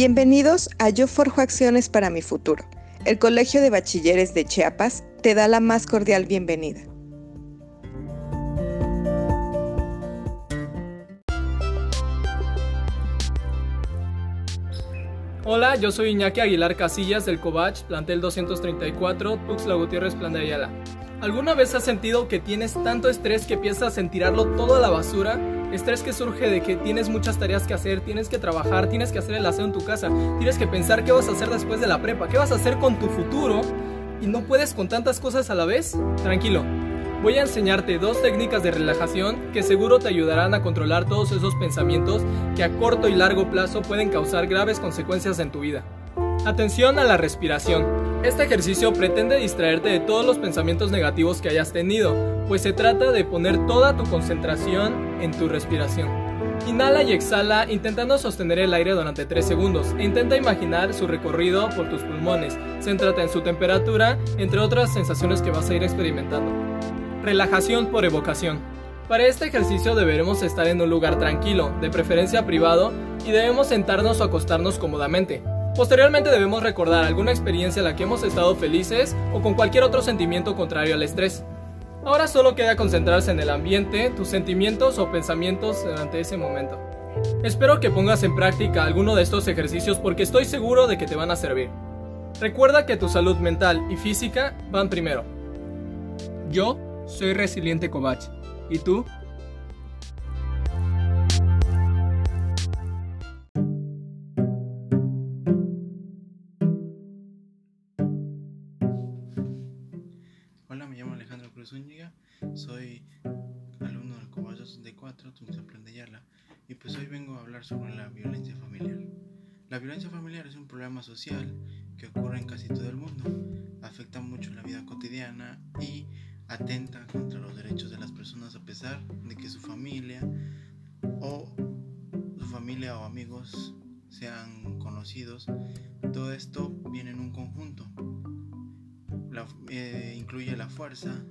Bienvenidos a Yo Forjo Acciones para mi Futuro. El Colegio de Bachilleres de Chiapas te da la más cordial bienvenida. Hola, yo soy Iñaki Aguilar Casillas del Covach, plantel 234, Tuxtla Gutiérrez, Plan de Ayala. ¿Alguna vez has sentido que tienes tanto estrés que piensas en tirarlo todo a la basura? Estrés que surge de que tienes muchas tareas que hacer, tienes que trabajar, tienes que hacer el aseo en tu casa, tienes que pensar qué vas a hacer después de la prepa, qué vas a hacer con tu futuro y no puedes con tantas cosas a la vez. Tranquilo, Voy a enseñarte dos técnicas de relajación que seguro te ayudarán a controlar todos esos pensamientos que a corto y largo plazo pueden causar graves consecuencias en tu vida. Atención a la respiración. Este ejercicio pretende distraerte de todos los pensamientos negativos que hayas tenido, pues se trata de poner toda tu concentración en tu respiración. Inhala y exhala intentando sostener el aire durante 3 segundos intenta imaginar su recorrido por tus pulmones. Céntrate en su temperatura, entre otras sensaciones que vas a ir experimentando. Relajación por evocación. Para este ejercicio deberemos estar en un lugar tranquilo, de preferencia privado, y debemos sentarnos o acostarnos cómodamente. Posteriormente debemos recordar alguna experiencia en la que hemos estado felices o con cualquier otro sentimiento contrario al estrés. Ahora solo queda concentrarse en el ambiente, tus sentimientos o pensamientos durante ese momento. Espero que pongas en práctica alguno de estos ejercicios porque estoy seguro de que te van a servir. Recuerda que tu salud mental y física van primero. Yo soy Resiliente Covach. ¿Y tú? Social que ocurre en casi todo el mundo, afecta mucho la vida cotidiana y atenta contra los derechos de las personas a pesar de que su familia o su familia o amigos sean conocidos. Todo esto viene en un conjunto. Eh, incluye la fuerza,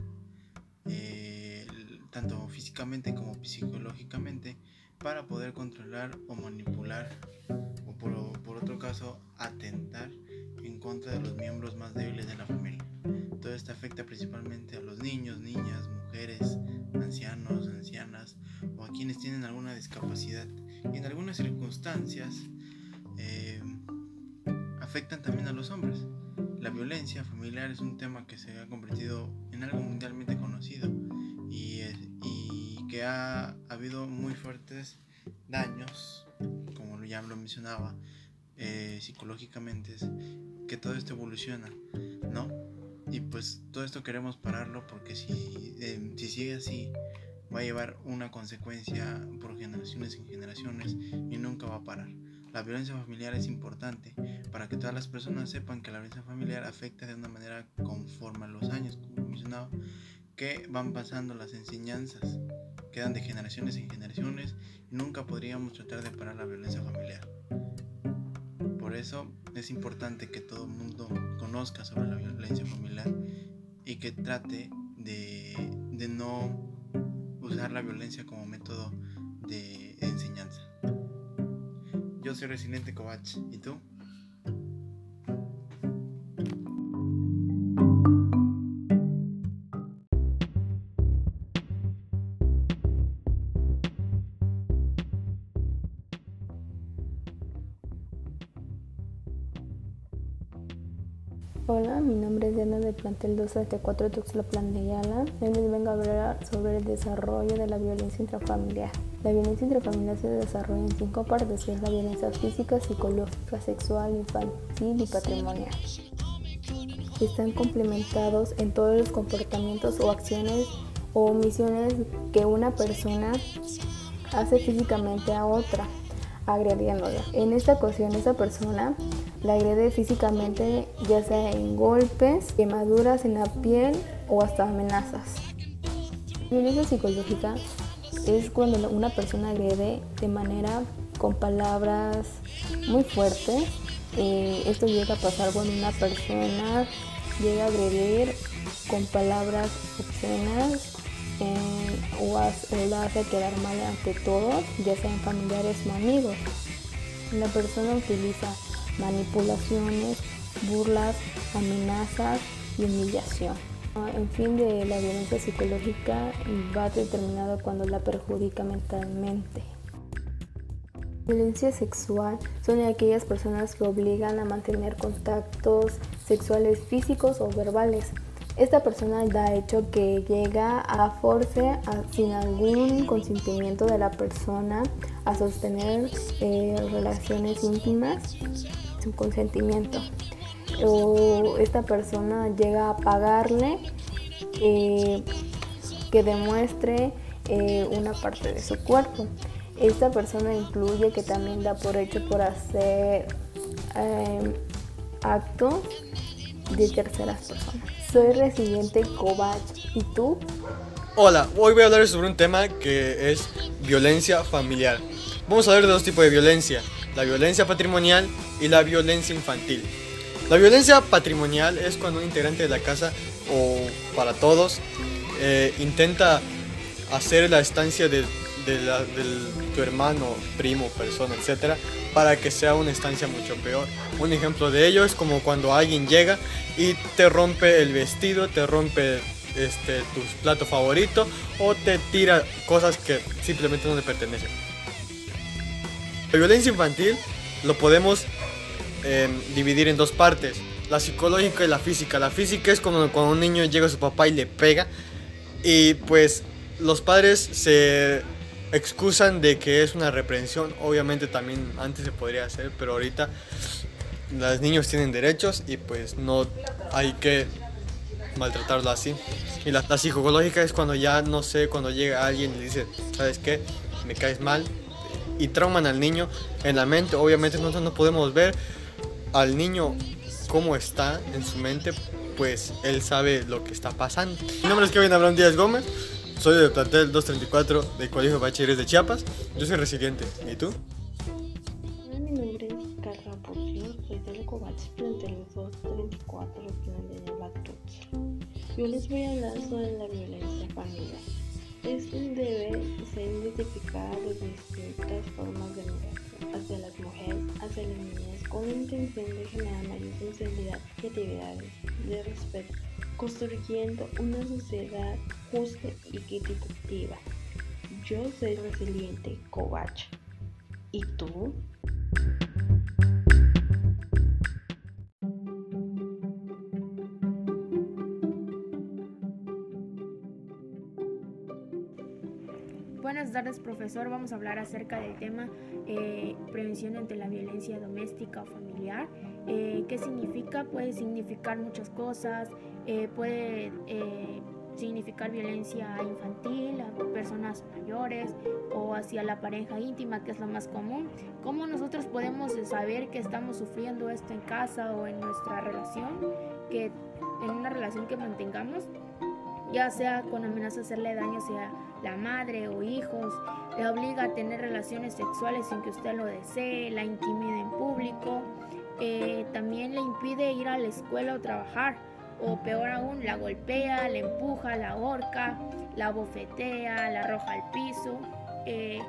eh, tanto físicamente como psicológicamente, para poder controlar o manipular caso atentar en contra de los miembros más débiles de la familia. Todo esto afecta principalmente a los niños, niñas, mujeres, ancianos, ancianas o a quienes tienen alguna discapacidad. Y en algunas circunstancias eh, afectan también a los hombres. La violencia familiar es un tema que se ha convertido en algo mundialmente conocido y, que ha, habido muy fuertes daños, como ya lo mencionaba, eh, psicológicamente, que todo esto evoluciona, ¿no? Y pues todo esto queremos pararlo porque si, em, si sigue así va a llevar una consecuencia por generaciones en generaciones y nunca va a parar. La violencia familiar es importante para que todas las personas sepan que la violencia familiar afecta de una manera conforme a los años, como mencionaba, que van pasando las enseñanzas, quedan de generaciones en generaciones y nunca podríamos tratar de parar la violencia familiar. Eso es importante que todo el mundo conozca sobre la violencia familiar y que trate de, no usar la violencia como método de enseñanza. Yo soy Resiliente Covach, ¿y tú? Plantel 274 Tuxtla Plan de Ayala. Hoy les vengo a hablar sobre el desarrollo de la violencia intrafamiliar. La violencia intrafamiliar se desarrolla en cinco partes, que es la violencia física, psicológica, sexual, infantil y patrimonial. Están complementados en todos los comportamientos o acciones o omisiones que una persona hace físicamente a otra, agrediéndola. En esta ocasión, esa persona la agrede físicamente, ya sea en golpes, quemaduras en la piel o hasta amenazas. Violencia psicológica es cuando una persona agrede de manera con palabras muy fuertes. Eh, esto llega a pasar cuando una persona llega a agredir con palabras obscenas eh, o, o la hace quedar mal ante todos, ya sean familiares o amigos. La persona utiliza manipulaciones, burlas, amenazas y humillación. El fin de la violencia psicológica va determinado cuando la perjudica mentalmente. Violencia sexual son aquellas personas que obligan a mantener contactos sexuales físicos o verbales. Esta persona da hecho que llega a force sin algún consentimiento de la persona a sostener eh, relaciones íntimas sin consentimiento. O esta persona llega a pagarle que demuestre eh, una parte de su cuerpo. Esta persona incluye que también da por hecho por hacer eh, actos de terceras personas. Soy residente Covach. ¿Y tú? Hola, hoy voy a hablar sobre un tema que es violencia familiar. Vamos a hablar de dos tipos de violencia, la violencia patrimonial y la violencia infantil. La violencia patrimonial es cuando un integrante de la casa o para todos eh, intenta hacer la estancia de de, tu hermano, primo, persona, etcétera, para que sea una estancia mucho peor. Un ejemplo de ello es como cuando alguien llega y te rompe el vestido, te rompe este, tu plato favorito o te tira cosas que simplemente no le pertenecen. La violencia infantil lo podemos em, dividir en dos partes, la psicológica y la física. La física es como cuando un niño llega a su papá y le pega y pues los padres se excusan de que es una reprensión. Obviamente también antes se podría hacer, pero ahorita los niños tienen derechos y pues no hay que maltratarlo así. Y la, psicológica es cuando ya no sé, cuando llega alguien y le dice, ¿sabes qué? Me caes mal. Y trauman al niño en la mente. Obviamente nosotros no podemos ver al niño cómo está en su mente, pues él sabe lo que está pasando. Mi nombre es Kevin Abraham Díaz Gómez. Soy del plantel 234 del Colegio Bachilleres de Chiapas. Yo soy residente. ¿Y tú? Mi nombre es Carla Porcio, soy del Cobach plantel 234 de la Yo les voy a hablar sobre la violencia familiar. Esto debe ser identificada de distintas formas de violencia hacia las mujeres, hacia las niñas, con la intención de generar mayor sensibilidad y actividades de respeto construyendo una sociedad justa y equitativa. Yo soy resiliente, Covach. ¿Y tú? Profesor. Vamos a hablar acerca del tema eh, prevención ante la violencia doméstica o familiar. Eh, ¿Qué significa? Puede significar muchas cosas. Eh, puede significar violencia infantil a personas mayores o hacia la pareja íntima, que es lo más común. ¿Cómo nosotros podemos saber que estamos sufriendo esto en casa o en nuestra relación? Que en una relación que mantengamos ya sea con amenaza de hacerle daño hacia la madre o hijos, le obliga a tener relaciones sexuales sin que usted lo desee, la intimida en público, eh, también le impide ir a la escuela o trabajar, o peor aún, la golpea, la empuja, la ahorca, la bofetea, la arroja al piso. Eh,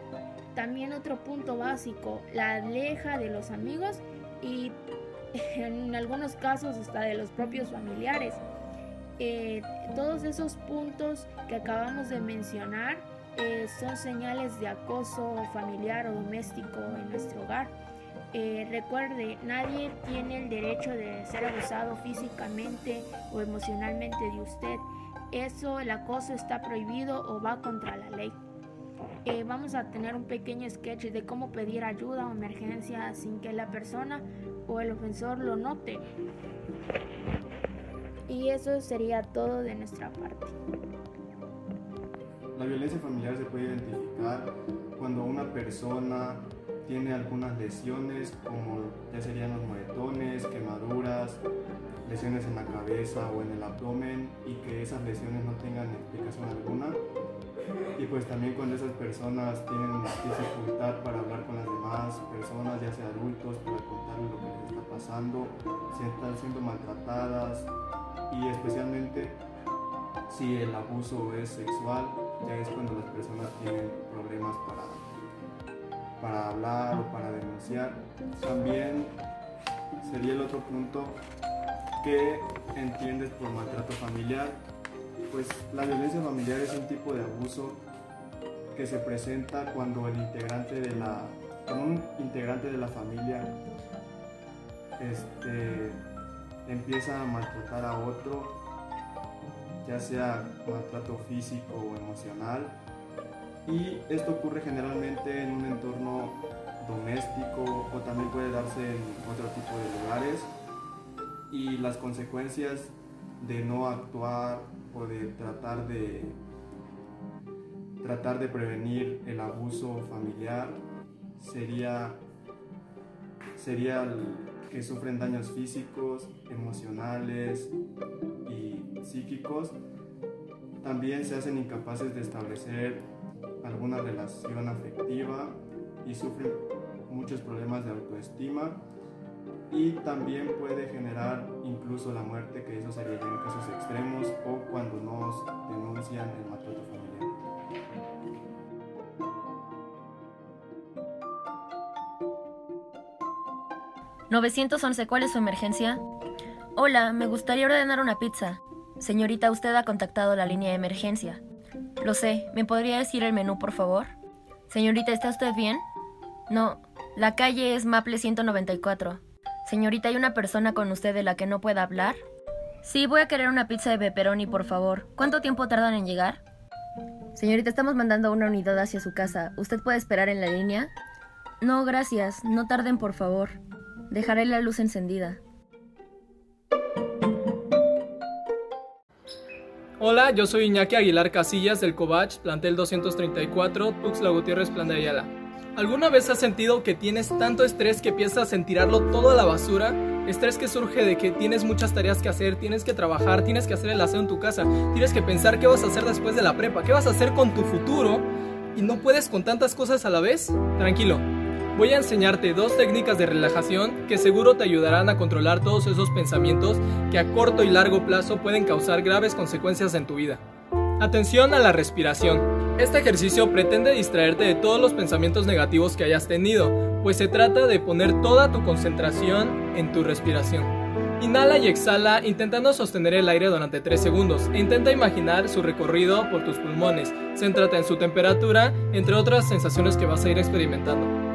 también otro punto básico, la aleja de los amigos y en algunos casos hasta de los propios familiares. Eh, todos esos puntos que acabamos de mencionar eh, son señales de acoso familiar o doméstico en nuestro hogar. Eh, recuerde, nadie tiene el derecho de ser abusado físicamente o emocionalmente de usted. Eso, el acoso está prohibido o va contra la ley. vamos a tener un pequeño sketch de cómo pedir ayuda o emergencia sin que la persona o el ofensor lo note. Y eso sería todo de nuestra parte. La violencia familiar se puede identificar cuando una persona tiene algunas lesiones como ya serían los moretones, quemaduras, lesiones en la cabeza o en el abdomen y que esas lesiones no tengan explicación alguna. Y pues también cuando esas personas tienen dificultad para hablar con las demás personas, ya sea adultos, para contarles lo que les está pasando, si están siendo maltratadas, y especialmente si el abuso es sexual, ya es cuando las personas tienen problemas para para hablar o para denunciar. También sería el otro punto que entiendes por maltrato familiar. Pues la violencia familiar es un tipo de abuso que se presenta cuando el integrante de la, un integrante de la familia este, empieza a maltratar a otro, ya sea maltrato físico o emocional. Y esto ocurre generalmente en un entorno doméstico o también puede darse en otro tipo de lugares. Y las consecuencias de no actuar o de tratar de tratar de prevenir el abuso familiar sería sería que sufren daños físicos, emocionales y psíquicos, también se hacen incapaces de establecer alguna relación afectiva y sufren muchos problemas de autoestima y también puede generar incluso la muerte, que eso sería en casos extremos o cuando nos denuncian el maltrato familiar. 911, ¿cuál es su emergencia? Hola, me gustaría ordenar una pizza. Señorita, usted ha contactado la línea de emergencia. Lo sé, ¿me podría decir el menú, por favor? Señorita, ¿está usted bien? No, la calle es Maple 194. Señorita, ¿hay una persona con usted de la que no pueda hablar? Sí, voy a querer una pizza de pepperoni, por favor. ¿Cuánto tiempo tardan en llegar? Señorita, estamos mandando una unidad hacia su casa. ¿Usted puede esperar en la línea? No, gracias. No tarden, por favor. Dejaré la luz encendida. Hola, yo soy Iñaki Aguilar Casillas del Covach, plantel 234, Tuxtla Gutiérrez, Plan de Ayala. ¿Alguna vez has sentido que tienes tanto estrés que piensas en tirarlo todo a la basura? Estrés que surge de que tienes muchas tareas que hacer, tienes que trabajar, tienes que hacer el aseo en tu casa, tienes que pensar qué vas a hacer después de la prepa, qué vas a hacer con tu futuro y no puedes con tantas cosas a la vez. Tranquilo, Voy a enseñarte dos técnicas de relajación que seguro te ayudarán a controlar todos esos pensamientos que a corto y largo plazo pueden causar graves consecuencias en tu vida. Atención a la respiración. Este ejercicio pretende distraerte de todos los pensamientos negativos que hayas tenido, pues se trata de poner toda tu concentración en tu respiración. Inhala y exhala intentando sostener el aire durante 3 segundos intenta imaginar su recorrido por tus pulmones. Céntrate en su temperatura, entre otras sensaciones que vas a ir experimentando.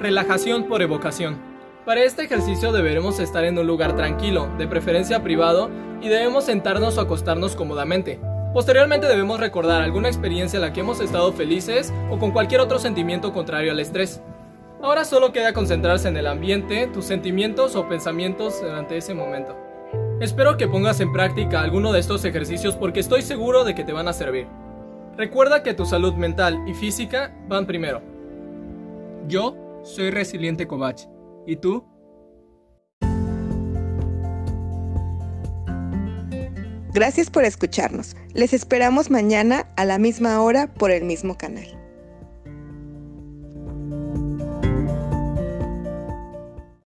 Relajación por evocación. Para este ejercicio deberemos estar en un lugar tranquilo, de preferencia privado, y debemos sentarnos o acostarnos cómodamente. Posteriormente debemos recordar alguna experiencia en la que hemos estado felices o con cualquier otro sentimiento contrario al estrés. Ahora solo queda concentrarse en el ambiente, tus sentimientos o pensamientos durante ese momento. Espero que pongas en práctica alguno de estos ejercicios porque estoy seguro de que te van a servir. Recuerda que tu salud mental y física van primero. Yo soy Resiliente Covach. ¿Y tú? Gracias por escucharnos. Les esperamos mañana a la misma hora por el mismo canal.